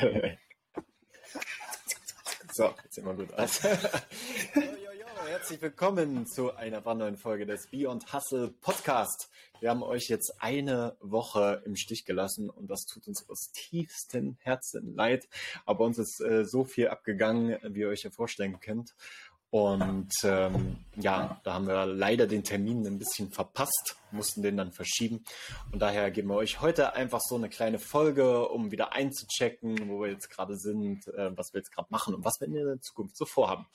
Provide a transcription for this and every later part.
so, jetzt wir gut aus. herzlich willkommen zu einer neuen Folge des Beyond Hustle Podcast. Wir haben euch jetzt eine Woche im Stich gelassen und das tut uns aus tiefstem Herzen leid. Aber uns ist äh, so viel abgegangen, wie ihr euch ja vorstellen könnt. Und ähm, ja, da haben wir leider den Termin ein bisschen verpasst, mussten den dann verschieben. Und daher geben wir euch heute einfach so eine kleine Folge, um wieder einzuchecken, wo wir jetzt gerade sind, äh, was wir jetzt gerade machen und was wir in der Zukunft so vorhaben.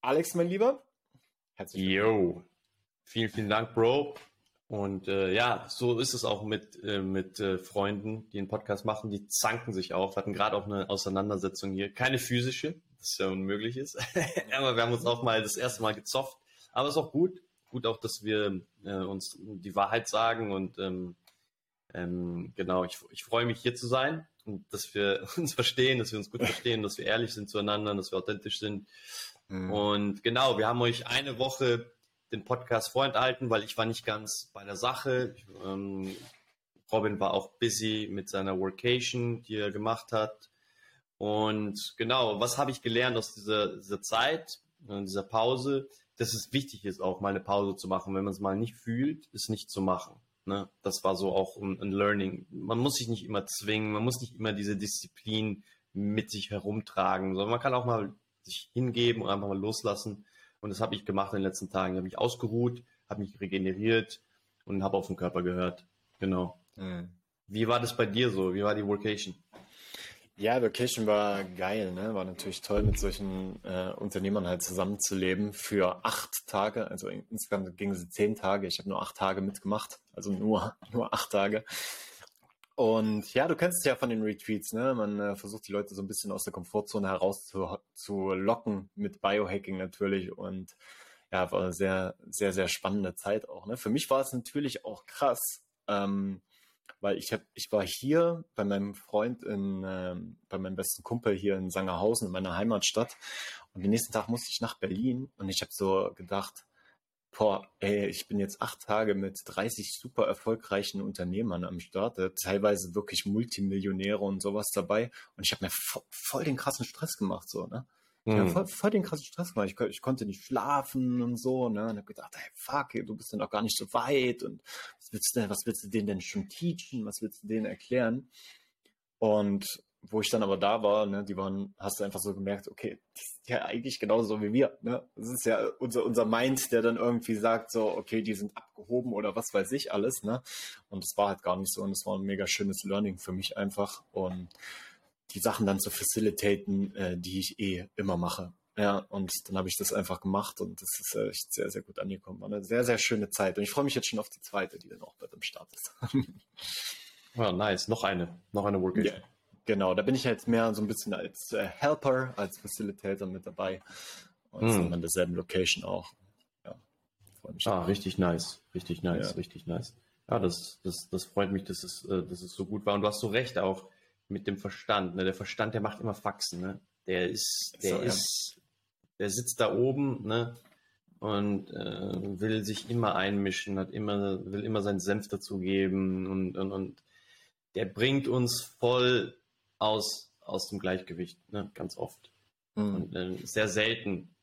Alex, mein Lieber, herzlich willkommen. Yo, vielen, vielen Dank, Bro. Und äh, ja, so ist es auch mit, äh, mit äh, Freunden, die einen Podcast machen, die zanken sich. Wir hatten gerade auch eine Auseinandersetzung hier. Keine physische, das ja unmöglich ist. Aber wir haben uns auch mal das erste Mal gezofft. Aber es ist auch gut. Gut auch, dass wir äh, uns die Wahrheit sagen und ähm, ähm, genau, ich, ich freue mich hier zu sein und dass wir uns verstehen, dass wir uns gut verstehen, dass wir ehrlich sind zueinander, dass wir authentisch sind. Mhm. Und genau, wir haben euch eine Woche den Podcast vorenthalten, weil ich war nicht ganz bei der Sache. Ich, ähm, Robin war auch busy mit seiner Workation, die er gemacht hat. Und genau, was habe ich gelernt aus dieser, dieser Zeit, dieser Pause? Dass es wichtig ist, auch mal eine Pause zu machen. Wenn man es mal nicht fühlt, ist nicht zu machen. Ne? Das war so auch ein, ein Learning. Man muss sich nicht immer zwingen, man muss nicht immer diese Disziplin mit sich herumtragen, sondern man kann auch mal sich hingeben und einfach mal loslassen und das habe ich gemacht in den letzten Tagen. Ich habe mich ausgeruht, habe mich regeneriert und habe auf den Körper gehört. Genau. Mhm. Wie war das bei dir so? Wie war die Workation? Ja, Vacation war geil, ne? War natürlich toll, mit solchen äh, Unternehmern halt zusammenzuleben für acht Tage. Also insgesamt gingen sie zehn Tage. Ich habe nur acht Tage mitgemacht, also nur nur acht Tage. Und ja, du kennst es ja von den Retreats, ne? Man äh, versucht die Leute so ein bisschen aus der Komfortzone heraus zu, zu locken mit Biohacking natürlich und ja, war eine sehr, sehr, sehr spannende Zeit auch. Ne? Für mich war es natürlich auch krass, ähm, weil ich hab, ich war hier bei meinem Freund in, ähm, bei meinem besten Kumpel hier in Sangerhausen in meiner Heimatstadt und den nächsten Tag musste ich nach Berlin und ich habe so gedacht, boah, ey, ich bin jetzt acht Tage mit 30 super erfolgreichen Unternehmern am Start, äh, teilweise wirklich Multimillionäre und sowas dabei. Und ich habe mir vo voll den krassen Stress gemacht, so, ne? Ich mhm. voll, voll, den krassen Stress gemacht. Ich, ich, konnte nicht schlafen und so, ne? Und hab gedacht, hey, fuck, du bist ja noch gar nicht so weit und willst du, was willst du denen denn schon teachen? Was willst du denen erklären? Und wo ich dann aber da war, ne, die waren, hast du einfach so gemerkt, okay, die sind ja eigentlich genauso wie wir, ne? Das ist ja unser, unser Mind, der dann irgendwie sagt, so, okay, die sind abgehoben oder was weiß ich alles, ne? Und das war halt gar nicht so und es war ein mega schönes Learning für mich einfach und die Sachen dann zu facilitaten, äh, die ich eh immer mache. Ja, und dann habe ich das einfach gemacht und das ist echt sehr, sehr gut angekommen. War eine sehr, sehr schöne Zeit. Und ich freue mich jetzt schon auf die zweite, die dann auch bald am Start ist. ja, nice. Noch eine. Noch eine Workation. Yeah. Genau, da bin ich jetzt mehr so ein bisschen als äh, Helper, als Facilitator mit dabei. Und mm. sind an derselben Location auch. Ja, freue mich. Ah, richtig nice, richtig nice, ja. richtig nice. Ja, das, das, das freut mich, dass es, äh, dass es so gut war. Und du hast so recht auch mit dem Verstand. Ne? Der Verstand, der macht immer Faxen. Ne? Der ist, der so, ist, ja. Der sitzt da oben, ne? und äh, will sich immer einmischen, hat immer, will immer seinen Senf dazugeben und, und, und der bringt uns voll aus, aus dem Gleichgewicht, ne? ganz oft. Mhm. Und äh, sehr selten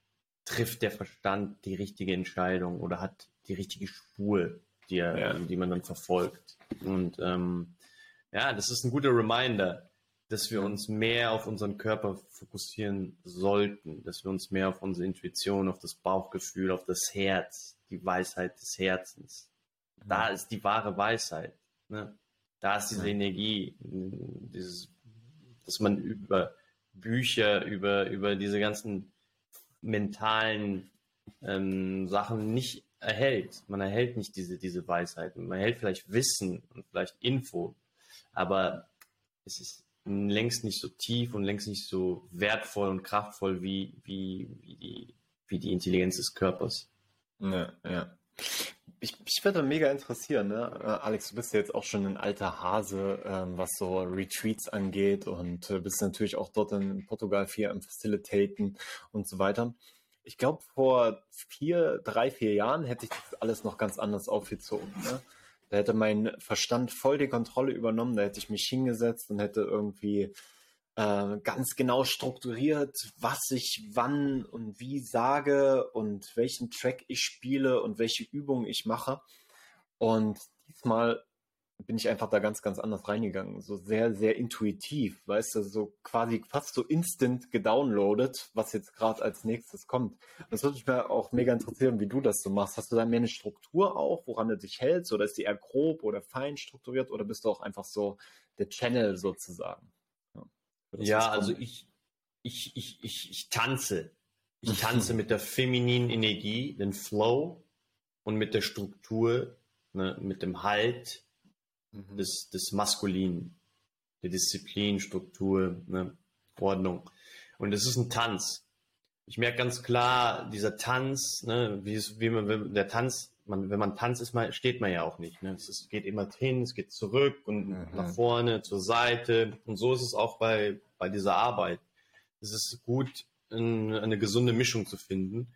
trifft der Verstand die richtige Entscheidung oder hat die richtige Spur, die, er, ja. die man dann verfolgt. Und ähm, ja, das ist ein guter Reminder, dass wir uns mehr auf unseren Körper fokussieren sollten, dass wir uns mehr auf unsere Intuition, auf das Bauchgefühl, auf das Herz, die Weisheit des Herzens. Da ist die wahre Weisheit. Ne? Da ist diese Energie, dieses dass man über Bücher, über, über diese ganzen mentalen ähm, Sachen nicht erhält. Man erhält nicht diese, diese Weisheiten. Man erhält vielleicht Wissen und vielleicht Info, aber es ist längst nicht so tief und längst nicht so wertvoll und kraftvoll wie, wie, wie, die, wie die Intelligenz des Körpers. Ja, ja. Ich, ich würde mega interessieren, ne? Äh, Alex, du bist ja jetzt auch schon ein alter Hase, ähm, was so Retreats angeht und äh, bist natürlich auch dort in Portugal viel am Facilitaten und so weiter. Ich glaube, vor vier, drei, vier Jahren hätte ich das alles noch ganz anders aufgezogen. Ne? Da hätte mein Verstand voll die Kontrolle übernommen, da hätte ich mich hingesetzt und hätte irgendwie äh, ganz genau strukturiert, was ich wann und wie sage und welchen Track ich spiele und welche Übungen ich mache. Und diesmal bin ich einfach da ganz, ganz anders reingegangen. So sehr, sehr intuitiv, weißt du, so quasi fast so instant gedownloadet, was jetzt gerade als nächstes kommt. Das würde mich mir auch mega interessieren, wie du das so machst. Hast du da mehr eine Struktur auch, woran du dich hältst? Oder ist die eher grob oder fein strukturiert? Oder bist du auch einfach so der Channel sozusagen? Ja, ja also ich, ich, ich, ich, ich tanze. Ich tanze mit der femininen Energie, den Flow und mit der Struktur, ne, mit dem Halt, mhm. des, des Maskulinen, der Disziplin, Struktur, ne, Ordnung. Und es ist ein Tanz. Ich merke ganz klar, dieser Tanz, ne, wie, es, wie man, der Tanz, man, wenn man tanzt, ist man, steht man ja auch nicht. Ne? Es ist, geht immer hin, es geht zurück und mhm. nach vorne, zur Seite. Und so ist es auch bei, bei dieser Arbeit. Es ist gut, eine gesunde Mischung zu finden,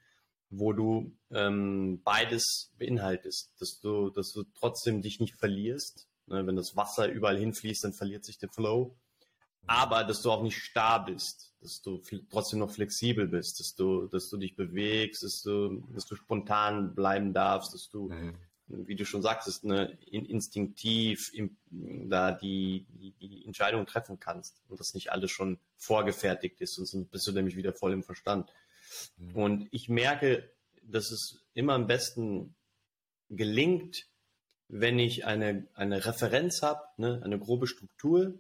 wo du ähm, beides beinhaltest, dass du, dass du trotzdem dich nicht verlierst, wenn das Wasser überall hinfließt, dann verliert sich der Flow. Aber dass du auch nicht starr bist, dass du trotzdem noch flexibel bist, dass du, dass du dich bewegst, dass du, dass du spontan bleiben darfst, dass du, mhm. wie du schon sagtest, ne, instinktiv im, da die, die, die Entscheidung treffen kannst und das nicht alles schon vorgefertigt ist, sonst bist du nämlich wieder voll im Verstand. Mhm. Und ich merke, dass es immer am besten gelingt, wenn ich eine, eine Referenz habe, ne, eine grobe Struktur,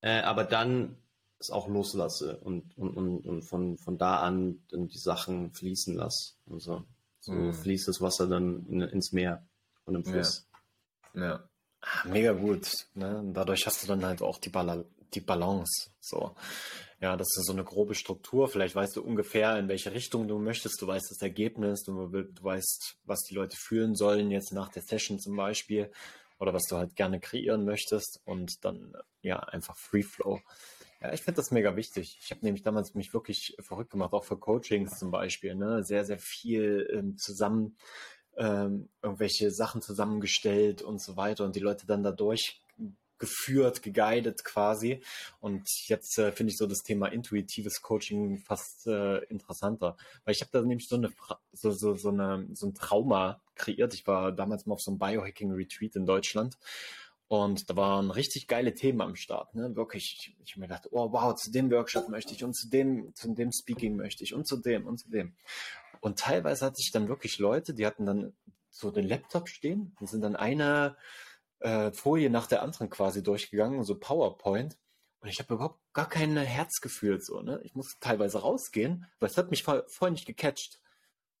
äh, aber dann es auch loslasse und, und, und, und von, von da an dann die Sachen fließen lasse. Also, so mhm. fließt das Wasser dann in, ins Meer von dem Fluss. Ja. ja. Ah, mega gut. Ne? Und dadurch hast du dann halt auch die, Bal die Balance. So. Ja, das ist so eine grobe Struktur. Vielleicht weißt du ungefähr, in welche Richtung du möchtest. Du weißt das Ergebnis. Du, du weißt, was die Leute fühlen sollen, jetzt nach der Session zum Beispiel. Oder was du halt gerne kreieren möchtest. Und dann, ja, einfach Free Flow. Ja, ich finde das mega wichtig. Ich habe nämlich damals mich wirklich verrückt gemacht, auch für Coachings zum Beispiel. Ne? Sehr, sehr viel ähm, zusammen, ähm, irgendwelche Sachen zusammengestellt und so weiter und die Leute dann dadurch geführt, geguidet quasi. Und jetzt äh, finde ich so das Thema intuitives Coaching fast äh, interessanter, weil ich habe da nämlich so eine so, so, so, eine, so ein Trauma kreiert. Ich war damals mal auf so einem Biohacking-Retreat in Deutschland. Und da waren richtig geile Themen am Start, ne? Wirklich. Ich, ich habe mir gedacht, oh wow, zu dem Workshop möchte ich und zu dem, zu dem Speaking möchte ich und zu dem und zu dem. Und teilweise hatte ich dann wirklich Leute, die hatten dann so den Laptop stehen und sind dann eine äh, Folie nach der anderen quasi durchgegangen, so PowerPoint. Und ich habe überhaupt gar kein Herz gefühlt. So, ne? Ich musste teilweise rausgehen, weil es hat mich voll, voll nicht gecatcht.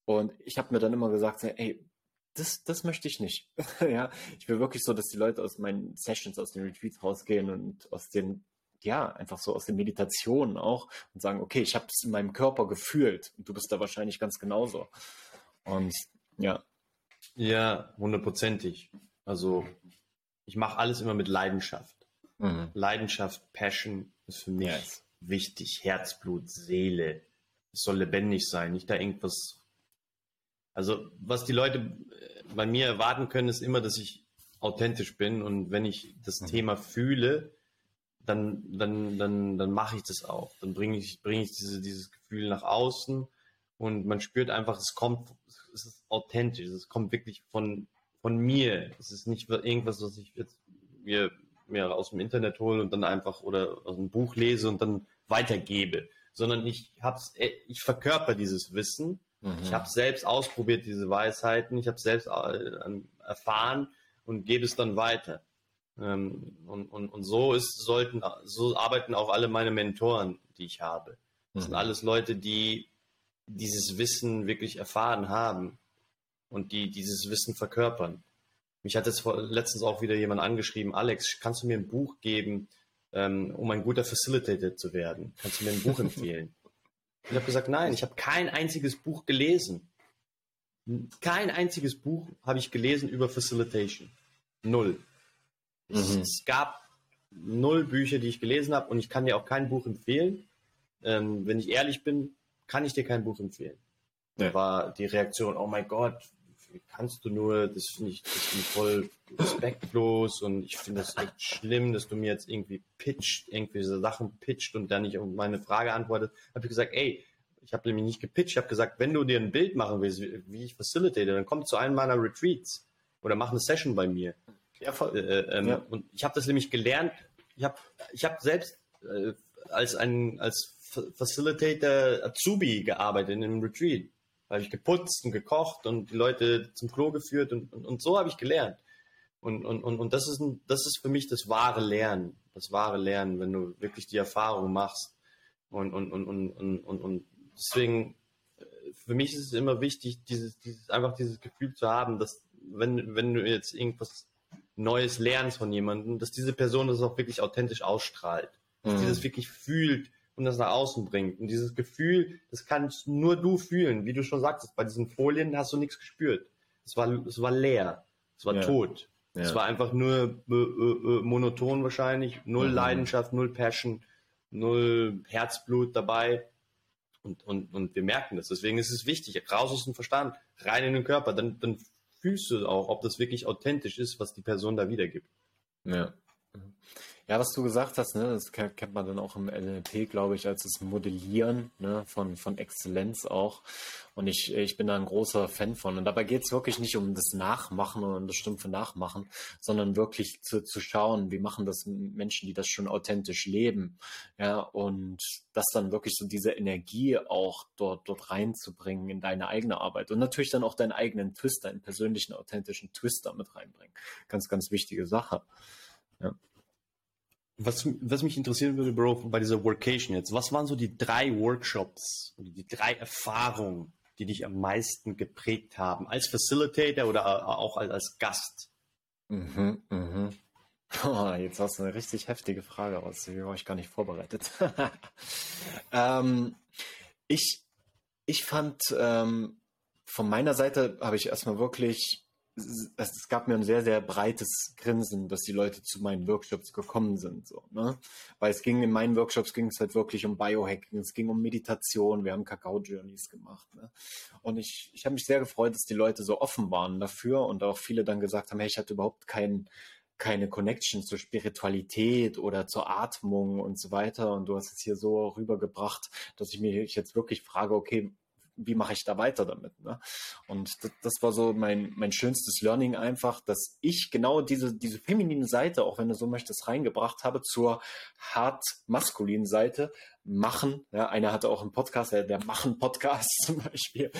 Und ich habe mir dann immer gesagt, ey, das, das möchte ich nicht. ja, ich will wirklich so, dass die Leute aus meinen Sessions, aus den Retreats rausgehen und aus den, ja, einfach so aus den Meditationen auch und sagen, okay, ich habe es in meinem Körper gefühlt und du bist da wahrscheinlich ganz genauso. Und ja. Ja, hundertprozentig. Also ich mache alles immer mit Leidenschaft. Mhm. Leidenschaft, Passion ist für mich yes. wichtig. Herzblut, Seele. Es soll lebendig sein, nicht da irgendwas. Also, was die Leute äh, bei mir erwarten können, ist immer, dass ich authentisch bin und wenn ich das mhm. Thema fühle, dann, dann, dann, dann mache ich das auch. Dann bringe ich, bringe ich diese, dieses Gefühl nach außen und man spürt einfach, es kommt, es ist authentisch, es kommt wirklich von, von mir. Es ist nicht irgendwas, was ich jetzt mir, mir aus dem Internet hole und dann einfach oder aus einem Buch lese und dann weitergebe, sondern ich hab's, äh, ich verkörper dieses Wissen. Mhm. Ich habe selbst ausprobiert diese Weisheiten. Ich habe selbst äh, erfahren und gebe es dann weiter. Ähm, und, und, und so ist, sollten, so arbeiten auch alle meine Mentoren, die ich habe. Das mhm. sind alles Leute, die dieses Wissen wirklich erfahren haben und die dieses Wissen verkörpern. Mich hat jetzt letztens auch wieder jemand angeschrieben, Alex, kannst du mir ein Buch geben, ähm, um ein guter Facilitator zu werden? Kannst du mir ein Buch empfehlen? Ich habe gesagt, nein, ich habe kein einziges Buch gelesen. Kein einziges Buch habe ich gelesen über Facilitation. Null. Mhm. Es, es, gab null Bücher, die ich gelesen habe und ich kann dir auch kein Buch empfehlen. Ähm, wenn ich ehrlich bin, kann ich dir kein Buch empfehlen. Ja. war die Reaktion, oh mein Gott, wie kannst du nur, das finde ich, das find ich voll respektlos und ich finde das echt schlimm, dass du mir jetzt irgendwie pitcht, irgendwie so Sachen pitcht und dann nicht auf meine Frage antwortet. Habe ich gesagt, ey, ich habe nämlich nicht gepitcht, ich habe gesagt, wenn du dir ein Bild machen willst, wie ich facilitate, dann komm zu einem meiner Retreats oder mach eine Session bei mir. Ja, voll. Äh, äh ähm, ja. Und ich habe das nämlich gelernt, ich habe ich hab selbst äh, als ein als Facilitator Azubi gearbeitet in einem Retreat. Da habe ich geputzt und gekocht und die Leute zum Klo geführt und, und, und so habe ich gelernt. Und, und, und, und das, ist ein, das ist für mich das wahre Lernen. Das wahre Lernen, wenn du wirklich die Erfahrung machst. Und, und, und, und, und, und, und deswegen, äh, für mich ist es immer wichtig, dieses, dieses, einfach dieses Gefühl zu haben, dass wenn, wenn du jetzt irgendwas Neues lernst von jemandem, dass diese Person das auch wirklich authentisch ausstrahlt. Dass mhm. die das wirklich fühlt und das nach außen bringt. Und dieses Gefühl, das kannst nur du fühlen. Wie du schon sagtest, bei diesen Folien hast du nichts gespürt. Es war, es war leer. Es war ja. tot. Ja. Es war einfach nur äh, äh, monoton wahrscheinlich. Null mhm. Leidenschaft, null Passion, null Herzblut dabei. Und, und, und wir merken das. Deswegen ist es wichtig. Raus aus dem Verstand, rein in den Körper. Dann, dann fühlst du auch, ob das wirklich authentisch ist, was die Person da wiedergibt. Ja. Ja, was du gesagt hast, ne, das kennt man dann auch im NLP, glaube ich, als das Modellieren ne, von, von Exzellenz auch. Und ich, ich bin da ein großer Fan von. Und dabei geht es wirklich nicht um das Nachmachen und das stumpfe Nachmachen, sondern wirklich zu, zu schauen, wie machen das Menschen, die das schon authentisch leben. Ja, und das dann wirklich so diese Energie auch dort, dort reinzubringen in deine eigene Arbeit. Und natürlich dann auch deinen eigenen Twist, deinen persönlichen, authentischen Twist damit reinbringen. Ganz, ganz wichtige Sache. Ja. Was, was mich interessieren würde, Bro, bei dieser Workation jetzt, was waren so die drei Workshops die drei Erfahrungen, die dich am meisten geprägt haben, als Facilitator oder auch als Gast? Mhm, mhm. Oh, jetzt hast du eine richtig heftige Frage aus, die war ich gar nicht vorbereitet. ähm, ich, ich fand, ähm, von meiner Seite habe ich erstmal wirklich es gab mir ein sehr, sehr breites Grinsen, dass die Leute zu meinen Workshops gekommen sind. So, ne? Weil es ging in meinen Workshops ging es halt wirklich um Biohacking, es ging um Meditation, wir haben Kakao-Journeys gemacht. Ne? Und ich, ich habe mich sehr gefreut, dass die Leute so offen waren dafür und auch viele dann gesagt haben, hey, ich hatte überhaupt keinen keine Connection zur Spiritualität oder zur Atmung und so weiter. Und du hast es hier so rübergebracht, dass ich mich jetzt wirklich frage, okay, wie mache ich da weiter damit? Ne? Und das, das, war so mein, mein schönstes Learning einfach, dass ich genau diese, diese feminine Seite, auch wenn du so möchtest, reingebracht habe zur hart maskulinen Seite. Machen, ja, einer hatte auch einen Podcast, der, der Machen-Podcast zum Beispiel.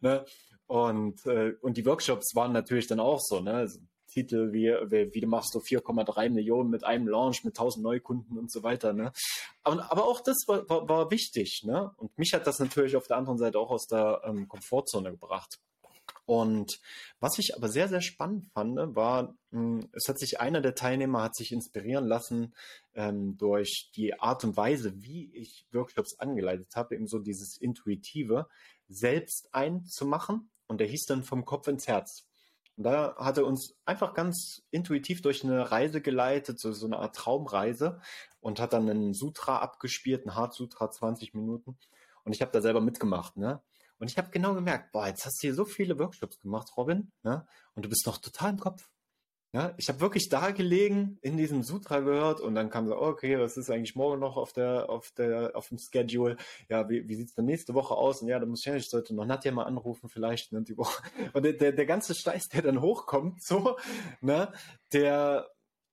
Ne? Und, äh, und die Workshops waren natürlich dann auch so, ne? Titel wie, wie, wie machst du 4,3 Millionen mit einem Launch, mit 1000 Neukunden und so weiter. Ne? Aber, aber auch das war, war, war wichtig. Ne? Und mich hat das natürlich auf der anderen Seite auch aus der ähm, Komfortzone gebracht. Und was ich aber sehr, sehr spannend fand, war, hm, es hat sich einer der Teilnehmer hat sich inspirieren lassen ähm, durch die Art und Weise, wie ich Workshops angeleitet habe, eben so dieses Intuitive, selbst einzumachen. Und der hieß dann vom Kopf ins Herz. Und da hat er uns einfach ganz intuitiv durch eine Reise geleitet, so, so eine Art Traumreise und hat dann einen Sutra abgespielt, einen Hard Sutra, 20 Minuten. Und ich habe da selber mitgemacht, ne? Und ich habe genau gemerkt, boah, jetzt hast du hier so viele Workshops gemacht, Robin, ne? Und du bist noch total im Kopf. Ja, ich habe wirklich da gelegen, in diesem Sutra gehört und dann kam so, okay, was ist eigentlich morgen noch auf der, auf der, auf dem Schedule? Ja, wie, wie sieht's dann nächste Woche aus? Und ja, da muss ich ja, ich sollte noch Nadja mal anrufen, vielleicht, ne, die Woche. Und der, der, der ganze Steiß, der dann hochkommt, so, ne, der,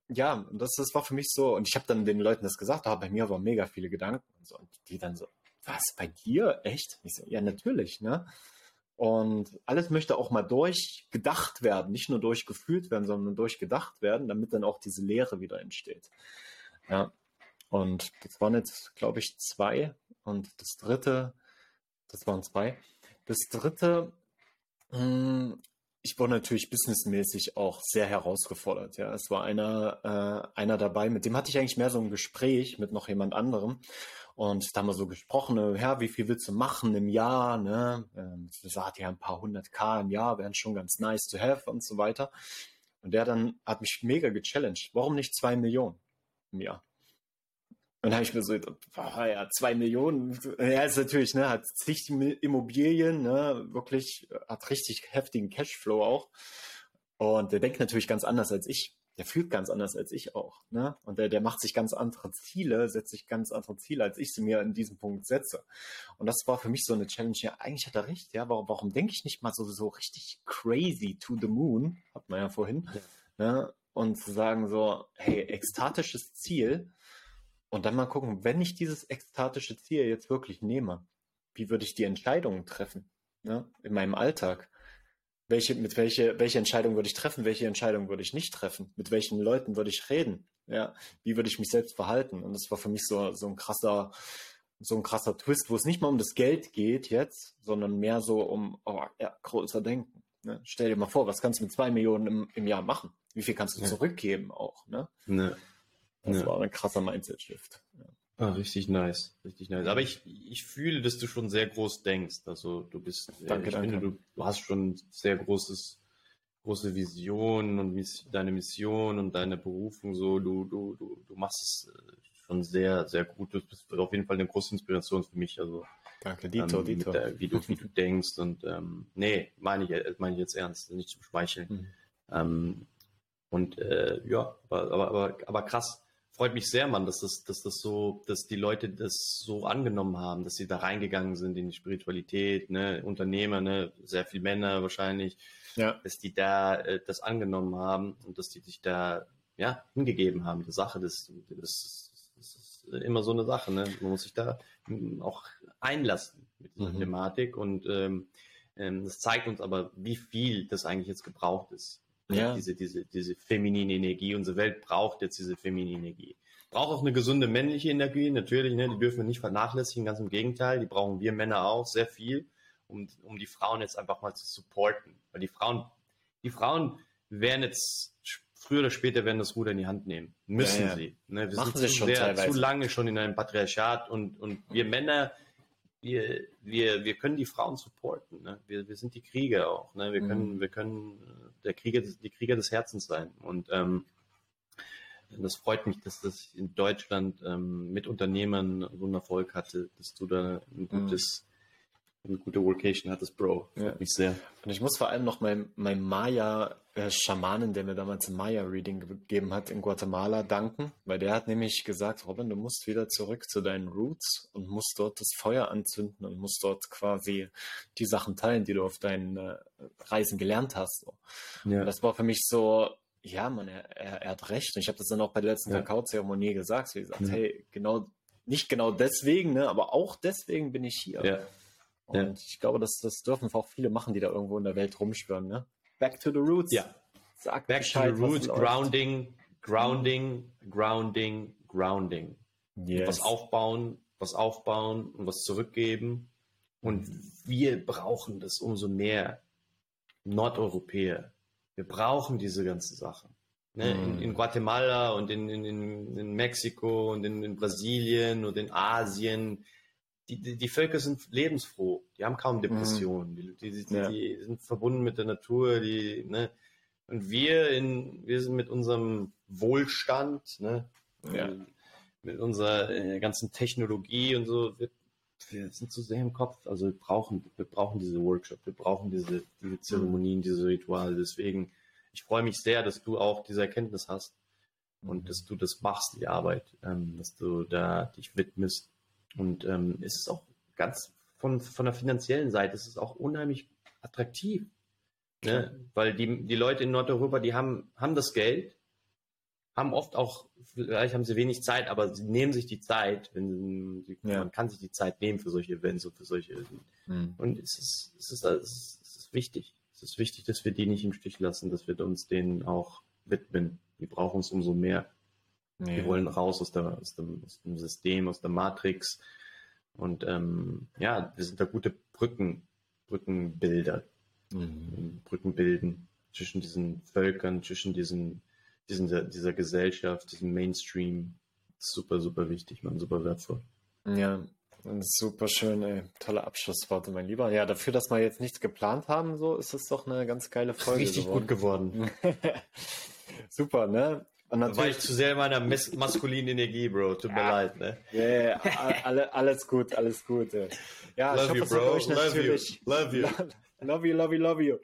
ja, das, das war für mich so, und ich habe dann den Leuten das gesagt, ah, bei mir waren mega viele Gedanken und so, und die dann so, was, bei dir? Echt? Ich so, ja, natürlich, ne? Und alles möchte auch mal durchgedacht werden, nicht nur durchgefühlt werden, sondern durchgedacht werden, damit dann auch diese Lehre wieder entsteht. Ja. Und das waren jetzt, glaube ich, zwei. Und das dritte, das waren zwei. Das dritte, hm, ich wurde natürlich businessmäßig auch sehr herausgefordert. Ja, es war einer, äh, einer dabei, mit dem hatte ich eigentlich mehr so ein Gespräch mit noch jemand anderem. Und da haben wir so gesprochen, ja, wie viel willst du machen im Jahr? Ne? Ähm, sagt ja, ein paar hundert K im Jahr wären schon ganz nice to have und so weiter. Und der dann hat mich mega gechallenged. Warum nicht zwei Millionen im Jahr? Und dann habe ich mir so, boah, ja, zwei Millionen, er ist natürlich, ne, hat zig Immobilien, ne, wirklich, hat richtig heftigen Cashflow auch. Und der denkt natürlich ganz anders als ich. Der fühlt ganz anders als ich auch, ne? Und der, der macht sich ganz andere Ziele, setzt sich ganz andere Ziele, als ich sie mir in diesem Punkt setze. Und das war für mich so eine Challenge. Ja, eigentlich hat er recht, ja. Warum, warum denke ich nicht mal so, so richtig crazy to the moon? Hat man ja vorhin, ja. ne? Und zu sagen so, hey, ekstatisches Ziel, und dann mal gucken, wenn ich dieses ekstatische Ziel jetzt wirklich nehme, wie würde ich die Entscheidungen treffen ne, in meinem Alltag? Welche, mit welche, welche Entscheidung würde ich treffen, welche Entscheidung würde ich nicht treffen? Mit welchen Leuten würde ich reden? Ja, wie würde ich mich selbst verhalten? Und das war für mich so, so ein krasser, so ein krasser Twist, wo es nicht mal um das Geld geht jetzt, sondern mehr so um oh, ja, größer Denken. Ne? Stell dir mal vor, was kannst du mit zwei Millionen im, im Jahr machen? Wie viel kannst du ja. zurückgeben auch? Ne? ne. Das ja. war ein krasser Mindset-Shift. Ah, richtig nice, richtig nice. Aber ich, ich fühle, dass du schon sehr groß denkst. Also du bist, äh, danke, ich danke. finde, du, du hast schon sehr großes, große Vision und Miss, deine Mission und deine Berufung so. Du, du, du, du machst es äh, schon sehr, sehr gut. Du bist auf jeden Fall eine große Inspiration für mich. Also Danke, Dito, ähm, Dito. Der, wie, du, wie du denkst und ähm, nee, meine ich, meine ich jetzt ernst, nicht zum Schmeicheln. Mhm. Ähm, und äh, ja, aber, aber, aber, aber krass freut mich sehr, Mann, dass das, dass das so, dass die Leute das so angenommen haben, dass sie da reingegangen sind in die Spiritualität, ne, Unternehmer, ne, sehr viele Männer wahrscheinlich, ja. dass die da äh, das angenommen haben und dass die sich da ja hingegeben haben. Die Sache, das, das, das ist immer so eine Sache, ne? Man muss sich da auch einlassen mit dieser mhm. Thematik und ähm, ähm, das zeigt uns aber, wie viel das eigentlich jetzt gebraucht ist. Ja. Diese, diese, diese feminine Energie. Unsere Welt braucht jetzt diese feminine Energie. Braucht auch eine gesunde männliche Energie, natürlich, ne? die dürfen wir nicht vernachlässigen, ganz im Gegenteil, die brauchen wir Männer auch sehr viel, um, um die Frauen jetzt einfach mal zu supporten. Weil die Frauen, die Frauen werden jetzt früher oder später werden das Ruder in die Hand nehmen. Müssen ja, ja. sie. Ne? Wir Machen sind zu, sehr, zu lange schon in einem Patriarchat und, und wir Männer, wir, wir, wir können die Frauen supporten. Ne? Wir, wir sind die Krieger auch. Ne? Wir können, mhm. wir können äh, der Krieger, die Krieger des Herzens sein. Und ähm, das freut mich, dass das in Deutschland ähm, mit Unternehmern so einen Erfolg hatte, dass du da ein mhm. gutes, eine gute Vocation hattest, Bro. Freut ja. mich sehr. Und ich muss vor allem noch meinem, meinem Maya äh, Schamanen, der mir damals ein Maya-Reading gegeben hat in Guatemala, danken, weil der hat nämlich gesagt, Robin, du musst wieder zurück zu deinen Roots und musst dort das Feuer anzünden und musst dort quasi die Sachen teilen, die du auf deinen äh, Reisen gelernt hast. So. Ja. Und das war für mich so, ja, man, er, er, er hat recht. Und ich habe das dann auch bei der letzten ja. Kakaozeremonie gesagt, wie gesagt, mhm. hey, genau, nicht genau deswegen, ne, aber auch deswegen bin ich hier. Ja. Und ja. ich glaube, das, das dürfen auch viele machen, die da irgendwo in der Welt rumschwören, ne? Back to the roots. Ja. Sag Back Bescheid, to the roots, grounding, grounding, grounding, grounding. Yes. Was aufbauen, was aufbauen und was zurückgeben. Und wir brauchen das umso mehr. Nordeuropäer. Wir brauchen diese ganzen Sachen. Ne? Mm. In, in, Guatemala und in, in, in Mexiko und in, Brasilien und in Asien die, die, die, Völker sind lebensfroh, die haben kaum Depressionen, mhm. die, die, ja. die, sind verbunden mit der Natur, die, ne? Und wir in, wir sind mit unserem Wohlstand, ne? Ja. Mit unserer äh, ganzen Technologie und so, wir, wir, sind zu sehr im Kopf. Also wir brauchen, wir brauchen diese Workshops, wir brauchen diese, diese mhm. Zeremonien, mhm. diese Rituale. Deswegen, ich freue mich sehr, dass du auch diese Erkenntnis hast und mhm. dass du das machst, die Arbeit, ähm, dass du da dich widmest und ähm, es ist auch ganz von, von der finanziellen Seite, es ist auch unheimlich attraktiv. Ne? Weil die, die Leute in Nordeuropa, die haben, haben das Geld, haben oft auch, vielleicht haben sie wenig Zeit, aber sie nehmen sich die Zeit, wenn sie, ja. man kann sich die Zeit nehmen für solche Events und für solche. Mhm. Und es ist, es, ist, es, ist, es ist wichtig. Es ist wichtig, dass wir die nicht im Stich lassen, dass wir uns denen auch widmen. Die brauchen es umso mehr. Nee. Die wollen raus aus, der, aus, dem, aus, dem, System, aus der Matrix. Und ähm, ja, wir sind da gute Brücken, Brückenbilder, mhm. Brücken bilden zwischen diesen Völkern, zwischen diesen, diesen, dieser Gesellschaft, diesem Mainstream. Super, super wichtig, man, super wertvoll. Ja, super schön, ey. Tolle Abschlussworte, mein Lieber. Ja, dafür, dass wir jetzt nichts geplant haben, so ist es doch eine ganz geile Folge Richtig geworden. gut geworden. super, ne? Da war ich zu sehr in meiner maskulinen Energie, Bro. Tut mir leid, ne? Ja, yeah, alle, alles gut, alles gut. Ja, love ich hoffe, you, bro. Euch natürlich, love you. Love you. Love you, love you, love you.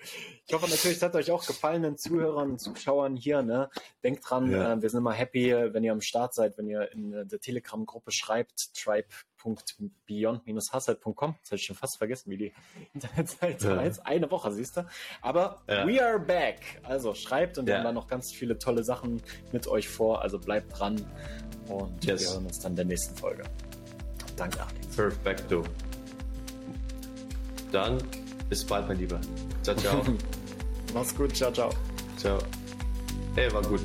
Ich hoffe natürlich, es hat euch auch gefallen, den Zuhörern und Zuschauern hier. Ne? Denkt dran, ja. äh, wir sind immer happy, wenn ihr am Start seid, wenn ihr in der Telegram-Gruppe schreibt, tribe.beyond-hustle.com. Das hätte ich schon fast vergessen, wie die Internetseite ja. heißt. Eine Woche, siehst du. Aber ja. we are back. Also schreibt und wir haben da noch ganz viele tolle Sachen mit euch vor. Also bleibt dran und yes. wir hören uns dann in der nächsten Folge. Danke, Alex. Perfekto. Dann bis bald, mein Lieber. Ciao, ciao. Mach's gut. Ciao, ciao. Ciao. Ey, war gut.